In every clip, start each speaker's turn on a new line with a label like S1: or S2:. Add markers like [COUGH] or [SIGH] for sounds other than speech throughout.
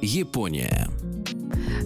S1: Япония.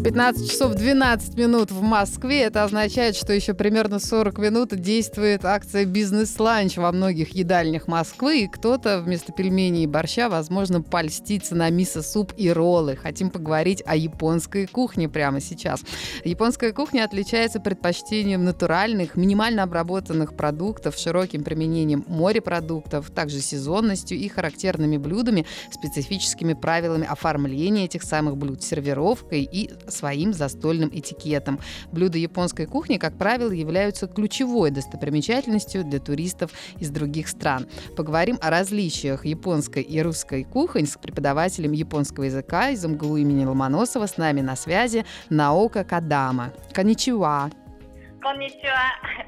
S2: 15 часов 12 минут в Москве. Это означает, что еще примерно 40 минут действует акция «Бизнес-ланч» во многих едальнях Москвы. И кто-то вместо пельменей и борща, возможно, польстится на мисо-суп и роллы. Хотим поговорить о японской кухне прямо сейчас. Японская кухня отличается предпочтением натуральных, минимально обработанных продуктов, широким применением морепродуктов, также сезонностью и характерными блюдами, специфическими правилами оформления этих самых блюд, сервировкой и своим застольным этикетом. Блюда японской кухни, как правило, являются ключевой достопримечательностью для туристов из других стран. Поговорим о различиях японской и русской кухонь с преподавателем японского языка из МГУ имени Ломоносова. С нами на связи Наока Кадама.
S3: Конничуа.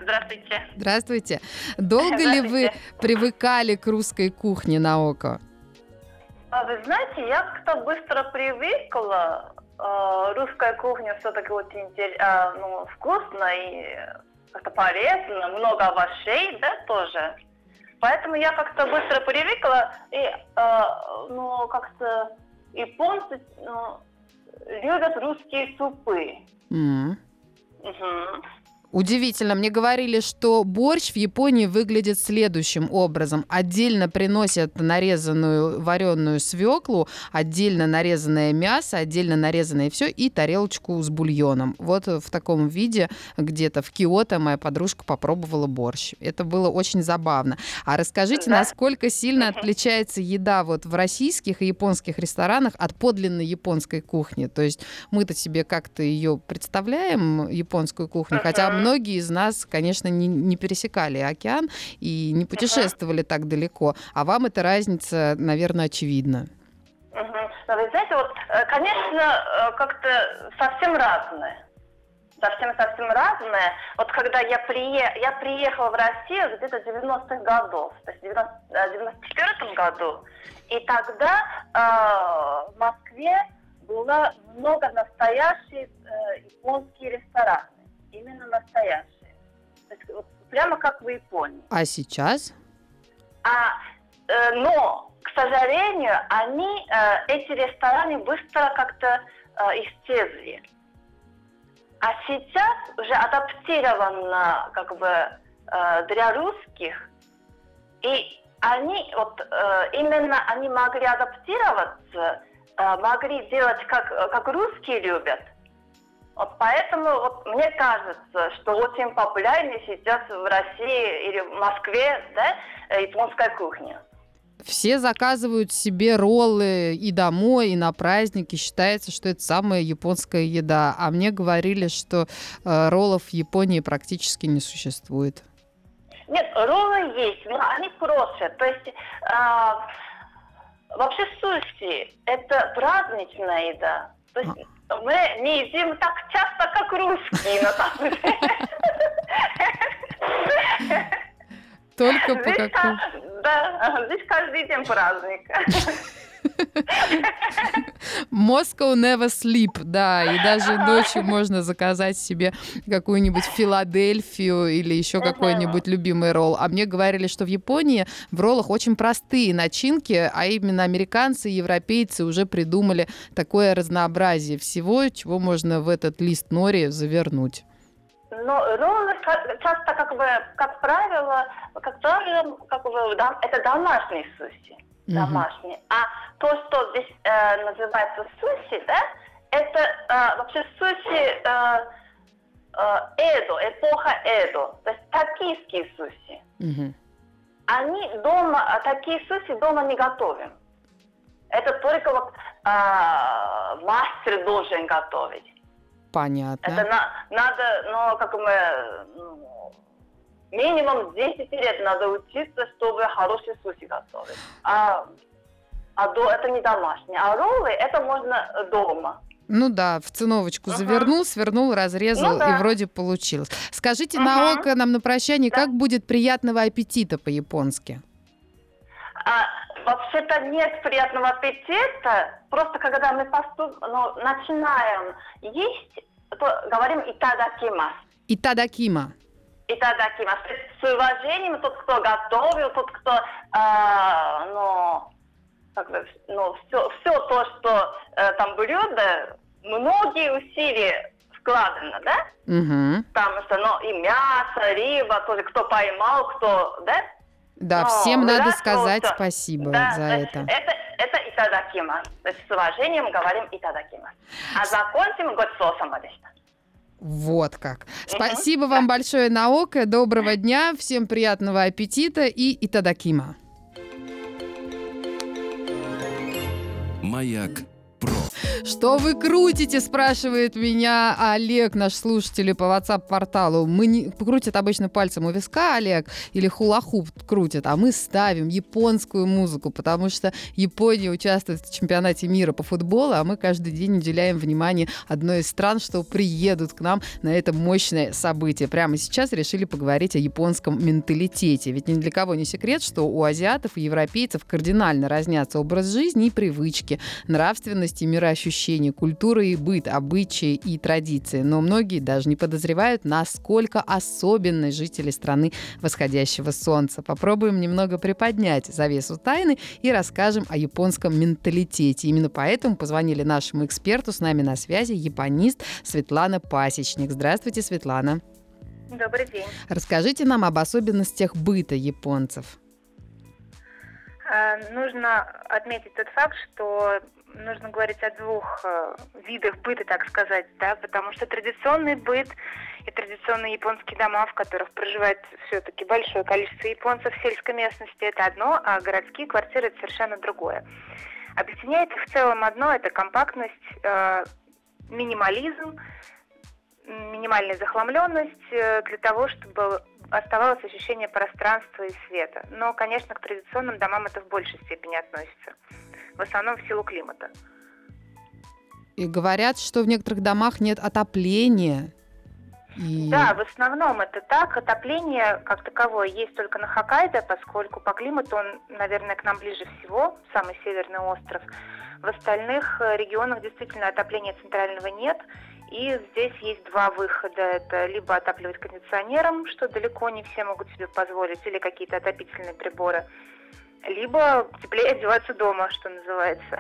S3: Здравствуйте.
S2: Здравствуйте. Долго
S3: Здравствуйте.
S2: ли вы привыкали к русской кухне, Наоко?
S3: А Вы знаете, я как-то быстро привыкла. Э, Русская кухня все-таки очень интер- а, ну, вкусно и как-то полезно, много овощей, да, тоже. Поэтому я как-то быстро привыкла, и, э, ну, как-то японцы ну, любят русские супы.
S2: М.
S3: Мгм.
S2: Удивительно. Мне говорили, что борщ в Японии выглядит следующим образом. Отдельно приносят нарезанную вареную свеклу, отдельно нарезанное мясо, отдельно нарезанное все и тарелочку с бульоном. Вот в таком виде где-то в Киото моя подружка попробовала борщ. Это было очень забавно. А расскажите,
S3: Да.
S2: насколько сильно отличается еда вот в российских и японских ресторанах от подлинной японской кухни? То есть мы-то себе как-то ее представляем, японскую кухню, хотя. Многие из нас, конечно, не, не пересекали океан и не путешествовали так далеко. А вам эта разница, наверное, очевидна.
S3: Но вы знаете, вот, э, конечно, э, как-то совсем разное. Совсем-совсем разное. Вот когда я, прие... я приехала в Россию где-то 90-х годов, то есть в 90... э, 94 году, и тогда э, в Москве было много настоящих э, японских ресторанов. Настоящие. То есть вот прямо как в Японии.
S2: А сейчас?
S3: А, э, но, к сожалению, они, э, эти рестораны быстро как-то э, исчезли. А сейчас уже адаптировано как бы э, для русских, и они вот э, именно они могли адаптироваться, э, могли делать как как русские любят. Вот поэтому вот мне кажется, что очень популярны сейчас в России или в Москве да, э, японская кухня.
S2: Все заказывают себе роллы и домой, и на праздники. Считается, что это самая японская еда. А мне говорили, что э, роллов в Японии практически не существует.
S3: Нет, роллы есть, но они просят. То есть а, вообще суши это праздничная еда. То есть мы не едим так часто, как русские, на самом деле.
S2: Только по какому...
S3: ка- Да, здесь каждый день праздник.
S2: Moscow never sleep, да, и даже ночью можно заказать себе какую-нибудь Филадельфию или еще какой-нибудь любимый ролл. А мне говорили, что в Японии в роллах очень простые начинки, а именно американцы и европейцы уже придумали такое разнообразие всего, чего можно в этот лист нори завернуть.
S3: Но роллы ка- часто, как бы, как правило, как правило, как бы, это домашние суши. Домашние. А то, что здесь э, называется суши, да, это э, вообще суши э, э, Эдо, эпоха Эдо. То есть токийские суши.
S2: Мгм.
S3: Они дома, а такие суши дома не готовим. Это только вот а, мастер должен готовить.
S2: Понятно.
S3: Это на- надо, ну, как мы, ну, минимум 10 лет надо учиться, чтобы хороший суши готовить. А, а до, это не домашнее. А роллы это можно дома.
S2: Ну да, в циновочку uh завернул, свернул, разрезал, ну, да. и вроде получилось. Скажите uh на око нам на прощание, да. как будет приятного аппетита по-японски?
S3: А, вообще-то нет приятного аппетита. Просто когда мы поступ... ну, начинаем есть, то говорим итадакимас.
S2: Итадакима.
S3: Итадакимас. С уважением тот, кто готовил, тот, кто, э, ну, как бы, ну, все, все то, что э, там блюдо, многие усилия вкладано, да?
S2: Угу.
S3: Там что, ну, и мясо, рыба, тоже кто поймал, кто, да?
S2: Да, Но, всем надо сказать что, спасибо да, за это.
S3: Это, это итадакима. То есть с уважением говорим итадакима. А закончим год соусом
S2: вот как. Спасибо вам большое, Наока. Доброго дня, всем приятного аппетита и итадакима.
S1: Маяк
S2: что вы крутите, спрашивает меня Олег, наш слушатель по WhatsApp-порталу. Мы не крутят обычно пальцем у виска, Олег, или хулахуп крутят, а мы ставим японскую музыку, потому что Япония участвует в чемпионате мира по футболу, а мы каждый день уделяем внимание одной из стран, что приедут к нам на это мощное событие. Прямо сейчас решили поговорить о японском менталитете. Ведь ни для кого не секрет, что у азиатов и европейцев кардинально разнятся образ жизни и привычки, нравственность и мироощущение ощущения культуры и быт, обычаи и традиции. Но многие даже не подозревают, насколько особенны жители страны восходящего солнца. Попробуем немного приподнять завесу тайны и расскажем о японском менталитете. Именно поэтому позвонили нашему эксперту, с нами на связи японист Светлана Пасечник. Здравствуйте, Светлана.
S4: Добрый день.
S2: Расскажите нам об особенностях быта японцев.
S4: А, нужно отметить тот факт, что нужно говорить о двух э, видах быта, так сказать, да, потому что традиционный быт и традиционные японские дома, в которых проживает все-таки большое количество японцев в сельской местности, это одно, а городские квартиры это совершенно другое. Объединяет их в целом одно, это компактность, э, минимализм, минимальная захламленность э, для того, чтобы оставалось ощущение пространства и света. Но, конечно, к традиционным домам это в большей степени относится в основном в силу климата.
S2: И говорят, что в некоторых домах нет отопления.
S4: И... Да, в основном это так. Отопление как таковое есть только на Хоккайдо, поскольку по климату он, наверное, к нам ближе всего, самый северный остров. В остальных э, регионах действительно отопления центрального нет. И здесь есть два выхода. Это либо отапливать кондиционером, что далеко не все могут себе позволить, или какие-то отопительные приборы – либо теплее одеваться дома, что называется.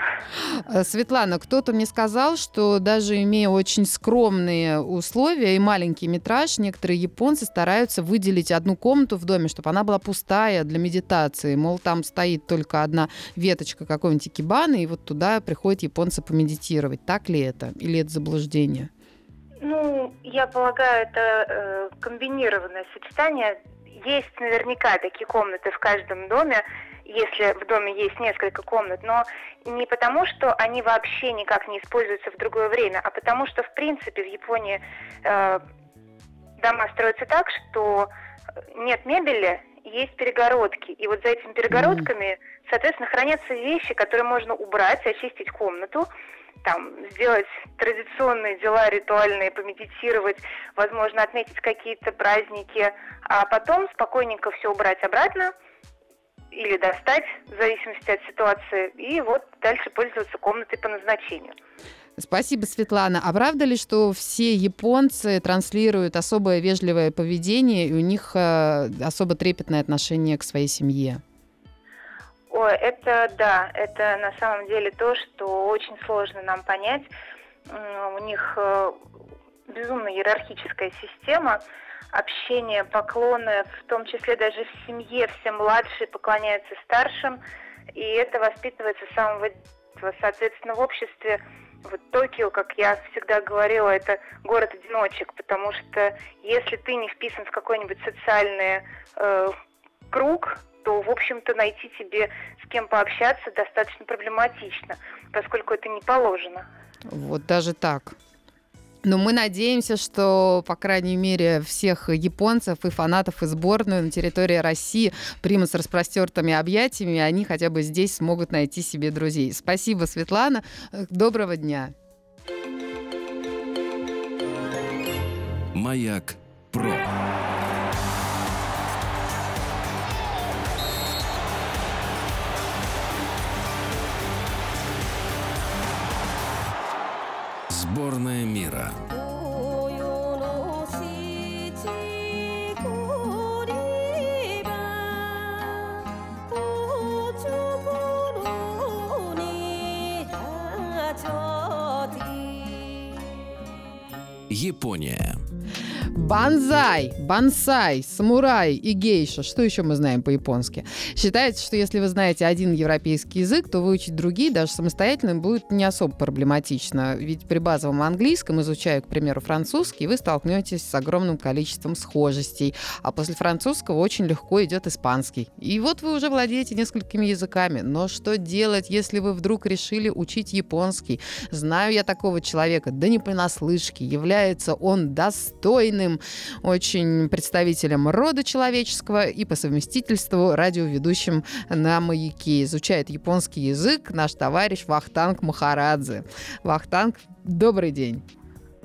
S2: Э, Светлана, кто-то мне сказал, что даже имея очень скромные условия и маленький метраж, некоторые японцы стараются выделить одну комнату в доме, чтобы она была пустая для медитации. Мол, там стоит только одна веточка какой-нибудь кибаны, и вот туда приходят японцы помедитировать. Так ли это? Или это заблуждение?
S4: Ну, я полагаю, это э, комбинированное сочетание. Есть наверняка такие комнаты в каждом доме, если в доме есть несколько комнат, но не потому, что они вообще никак не используются в другое время, а потому что, в принципе, в Японии э, дома строятся так, что нет мебели, есть перегородки. И вот за этими перегородками, соответственно, хранятся вещи, которые можно убрать, очистить комнату, там, сделать традиционные дела ритуальные, помедитировать, возможно, отметить какие-то праздники, а потом спокойненько все убрать обратно, или достать, в зависимости от ситуации, и вот дальше пользоваться комнатой по назначению.
S2: Спасибо, Светлана. А правда ли, что все японцы транслируют особое вежливое поведение, и у них э, особо трепетное отношение к своей семье?
S4: Ой, это да, это на самом деле то, что очень сложно нам понять. У них э, безумно иерархическая система, общение, поклоны, в том числе даже в семье все младшие поклоняются старшим, и это воспитывается с самого детства. Соответственно, в обществе вот Токио, как я всегда говорила, это город-одиночек, потому что если ты не вписан в какой-нибудь социальный э, круг, то, в общем-то, найти тебе с кем пообщаться достаточно проблематично, поскольку это не положено.
S2: Вот даже так. Но мы надеемся, что, по крайней мере, всех японцев и фанатов и сборную на территории России примут с распростертыми объятиями, и они хотя бы здесь смогут найти себе друзей. Спасибо, Светлана. Доброго дня.
S1: Маяк про. Сборная мира. Япония.
S2: Банзай, бонсай, самурай и гейша. Что еще мы знаем по-японски? Считается, что если вы знаете один европейский язык, то выучить другие даже самостоятельно будет не особо проблематично. Ведь при базовом английском, изучая, к примеру, французский, вы столкнетесь с огромным количеством схожестей. А после французского очень легко идет испанский. И вот вы уже владеете несколькими языками. Но что делать, если вы вдруг решили учить японский? Знаю я такого человека, да не понаслышке. Является он достойным известным очень представителем рода человеческого и по совместительству радиоведущим на «Маяке». Изучает японский язык наш товарищ Вахтанг Махарадзе. Вахтанг, добрый день.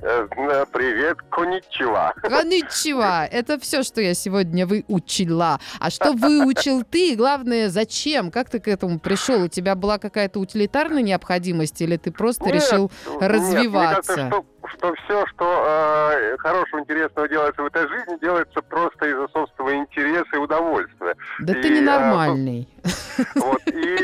S5: Э, привет, коничева.
S2: Коничева. Это все, что я сегодня выучила. А что выучил ты? И главное, зачем? Как ты к этому пришел? У тебя была какая-то утилитарная необходимость или ты просто нет, решил развиваться?
S5: Нет, мне кажется, что что все, что э, хорошего, интересного делается в этой жизни, делается просто из-за собственного интереса и удовольствия.
S2: Да и, ты ненормальный.
S5: Э, вот, и,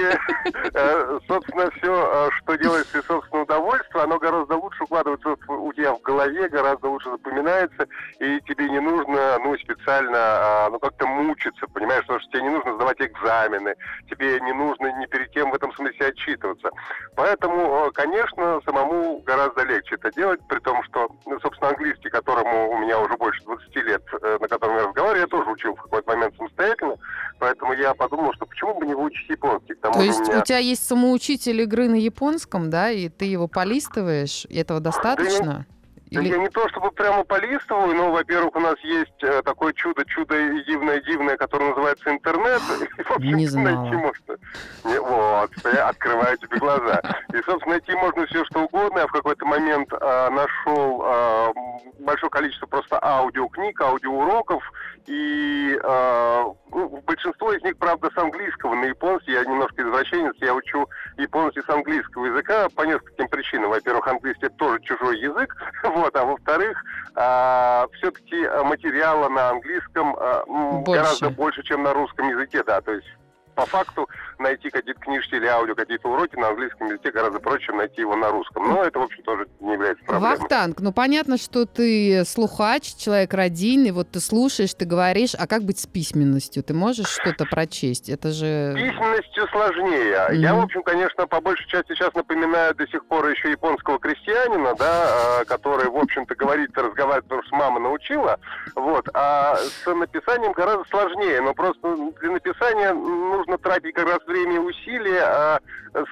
S5: э, собственно, все, э, что делается из собственного удовольствия, оно гораздо лучше укладывается у тебя в голове, гораздо лучше запоминается, и тебе не нужно, ну, специально, э, ну, как-то мучиться, понимаешь, потому что тебе не нужно сдавать экзамены, тебе не нужно ни перед кем в этом смысле отчитываться. Поэтому, э, конечно, самому гораздо легче это делать, при том, что, ну, собственно, английский, которому у меня уже больше 20 лет, э, на котором я разговариваю, я тоже учил в какой-то момент самостоятельно, поэтому я подумал, что почему бы не выучить японский. К
S2: тому То есть у, меня... у тебя есть самоучитель игры на японском, да, и ты его полистываешь, и этого достаточно? Да,
S5: или... Я не то чтобы прямо полистываю, но, во-первых, у нас есть э, такое чудо, чудо дивное-дивное, которое называется интернет. [LAUGHS]
S2: И, в общем, не знала. найти
S5: можно. Не, вот, я открываю тебе глаза. И, собственно, найти можно все, что угодно. Я в какой-то момент э, нашел э, большое количество просто аудиокниг, аудиоуроков, и э, ну, большинство из них, правда, с английского на японский. Я немножко извращенец, я учу японский с английского языка по нескольким причинам. Во-первых, английский это тоже чужой язык, [LAUGHS] вот, а во-вторых, э, все-таки материала на английском э, больше. гораздо больше, чем на русском языке, да, то есть по факту найти какие-то книжки или аудио, какие-то уроки на английском языке гораздо проще, чем найти его на русском. Но это, в общем, тоже не является проблемой.
S2: Вахтанг, ну понятно, что ты слухач, человек родийный, вот ты слушаешь, ты говоришь, а как быть с письменностью? Ты можешь что-то прочесть? Это же...
S5: Письменностью сложнее. Mm-hmm. Я, в общем, конечно, по большей части сейчас напоминаю до сих пор еще японского крестьянина, да, а, который, в общем-то, говорит, разговаривает, потому что мама научила, вот, а с написанием гораздо сложнее, но просто для написания нужно тратить как раз время и усилия, а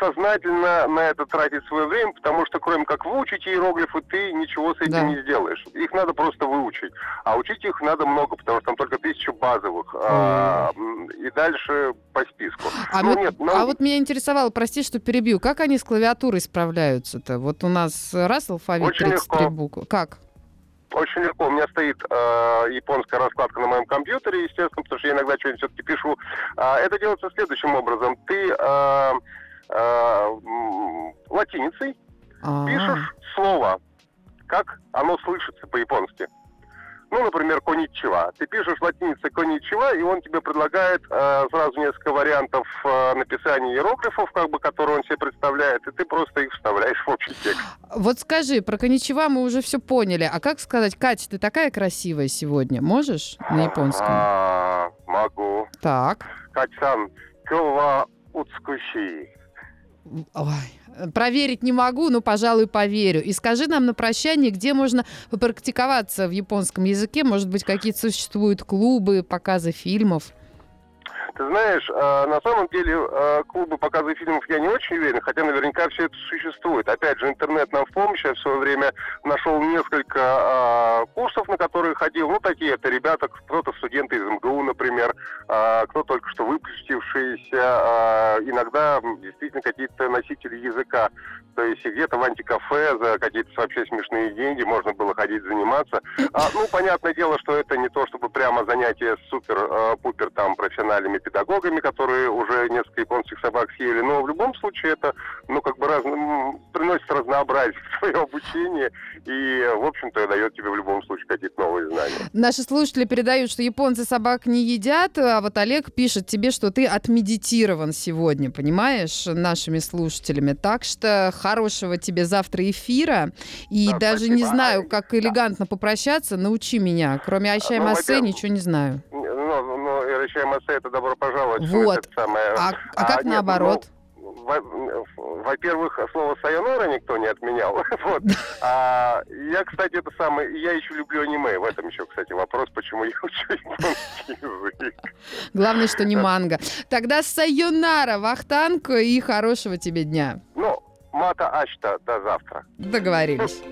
S5: сознательно на это тратить свое время, потому что кроме как выучить иероглифы, ты ничего с этим да. не сделаешь. Их надо просто выучить. А учить их надо много, потому что там только тысяча базовых. Mm. А, и дальше по списку.
S2: А, ну, вот, нет, но... а вот меня интересовало, прости, что перебью, как они с клавиатурой справляются-то? Вот у нас раз алфавит Очень 33 легко. буквы. Как?
S5: Очень легко. У меня стоит э, японская раскладка на моем компьютере, естественно, потому что я иногда что-нибудь все-таки пишу. Э, это делается следующим образом. Ты э, э, латиницей А-а-а. пишешь слово, как оно слышится по-японски. Ну, например, коничева. Ты пишешь латиницей коничева, и он тебе предлагает э, сразу несколько вариантов э, написания иероглифов, как бы, которые он себе представляет, и ты просто их вставляешь в общий текст.
S2: Вот скажи, про коничева мы уже все поняли. А как сказать, Катя, ты такая красивая сегодня? Можешь на японском?
S5: А, могу.
S2: Так.
S5: Катя-сан, кёва уцкуши.
S2: Ой, проверить не могу, но, пожалуй, поверю. И скажи нам на прощание, где можно попрактиковаться в японском языке? Может быть, какие-то существуют клубы, показы фильмов?
S5: Ты знаешь, э, на самом деле э, клубы показа фильмов я не очень уверен, хотя наверняка все это существует. Опять же, интернет нам в помощь. Я в свое время нашел несколько э, курсов, на которые ходил. Ну, такие это ребята, кто-то студенты из МГУ, например, кто только что выпустившиеся, иногда действительно какие-то носители языка. То есть где-то в антикафе за какие-то вообще смешные деньги можно было ходить заниматься. А, ну, понятное дело, что это не то, чтобы прямо занятие супер-пупер там профессиональными педагогами, которые уже несколько японских собак съели, но в любом случае это, ну, как бы раз, приносит разнообразие в свое обучение и, в общем-то, дает тебе в любом случае какие-то новые знания.
S2: Наши слушатели передают, что японцы собак не едят, а вот Олег пишет тебе, что ты отмедитирован сегодня, понимаешь, нашими слушателями. Так что хорошего тебе завтра эфира. И
S5: Да,
S2: даже
S5: спасибо.
S2: не знаю,
S5: А,
S2: как
S5: да.
S2: элегантно попрощаться, научи меня. Кроме Айшай
S5: Ну,
S2: Массе
S5: во-первых,
S2: ничего не знаю.
S5: Ну, ну, Ирачай Массе, это добро пожаловать.
S2: Вот.
S5: Самое...
S2: А, а как
S5: нет,
S2: наоборот?
S5: ну, во- Во-первых, слово «сайонара» никто не отменял. [LAUGHS] Вот. А я, кстати, это самое... Я еще люблю аниме. В этом еще, кстати, вопрос, почему я [LAUGHS] учу японский язык.
S2: Главное, что не манго. Тогда сайонара, Вахтанг, и хорошего тебе дня.
S5: Ну, мата ачта, до завтра.
S2: Договорились.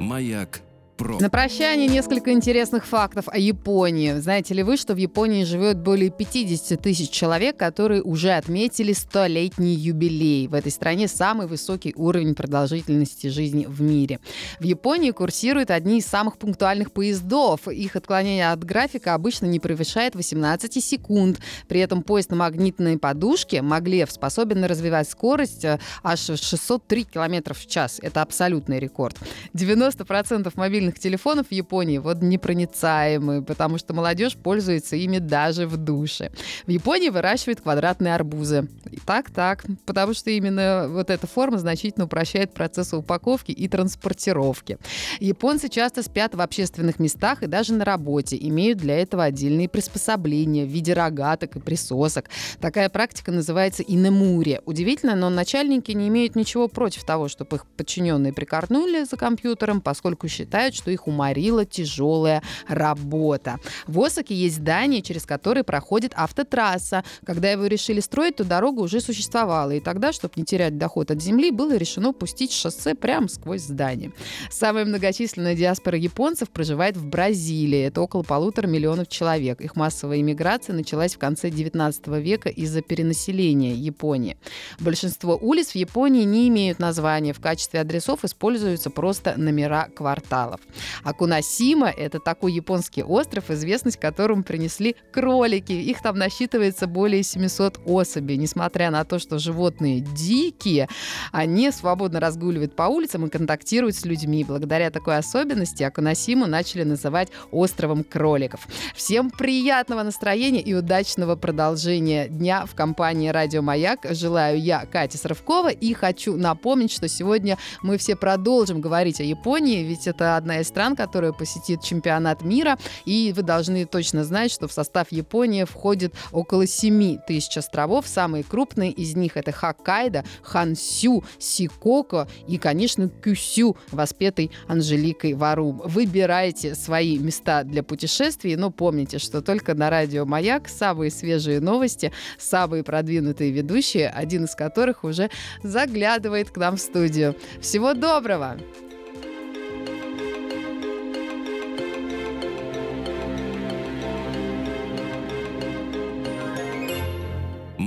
S1: Маяк про.
S2: На прощание несколько интересных фактов о Японии. Знаете ли вы, что в Японии живет более 50 тысяч человек, которые уже отметили 100-летний юбилей. В этой стране самый высокий уровень продолжительности жизни в мире. В Японии курсируют одни из самых пунктуальных поездов. Их отклонение от графика обычно не превышает 18 секунд. При этом поезд на магнитной подушке Маглев способен развивать скорость э, аж 603 км в час. Это абсолютный рекорд. 90% мобильных телефонов в Японии вот непроницаемые, потому что молодежь пользуется ими даже в душе. В Японии выращивают квадратные арбузы. И так, так, потому что именно вот эта форма значительно упрощает процесс упаковки и транспортировки. Японцы часто спят в общественных местах и даже на работе, имеют для этого отдельные приспособления в виде рогаток и присосок. Такая практика называется инемури. Удивительно, но начальники не имеют ничего против того, чтобы их подчиненные прикорнули за компьютером, поскольку считают, что их уморила тяжелая работа. В Осаке есть здание, через которое проходит автотрасса. Когда его решили строить, то дорога уже существовала. И тогда, чтобы не терять доход от земли, было решено пустить шоссе прямо сквозь здание. Самая многочисленная диаспора японцев проживает в Бразилии. Это около полутора миллионов человек. Их массовая иммиграция началась в конце 19 века из-за перенаселения Японии. Большинство улиц в Японии не имеют названия. В качестве адресов используются просто номера кварталов. Акунасима – это такой японский остров, известность которому принесли кролики. Их там насчитывается более 700 особей. Несмотря на то, что животные дикие, они свободно разгуливают по улицам и контактируют с людьми. Благодаря такой особенности Акунасиму начали называть островом кроликов. Всем приятного настроения и удачного продолжения дня в компании «Радио Маяк». Желаю я, Катя Срывкова, и хочу напомнить, что сегодня мы все продолжим говорить о Японии, ведь это одна из стран, которая посетит чемпионат мира, и вы должны точно знать, что в состав Японии входит около 7 тысяч островов. Самые крупные из них это Хоккайдо, Хансю, Сикоко и, конечно, Кюсю, воспетый Анжеликой Варум. Выбирайте свои места для путешествий, но помните, что только на радио «Маяк» самые свежие новости, самые продвинутые ведущие, один из которых уже заглядывает к нам в студию. Всего доброго!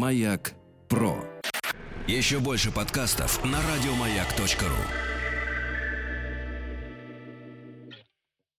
S1: Маяк про. Еще больше подкастов на радиомаяк.ру.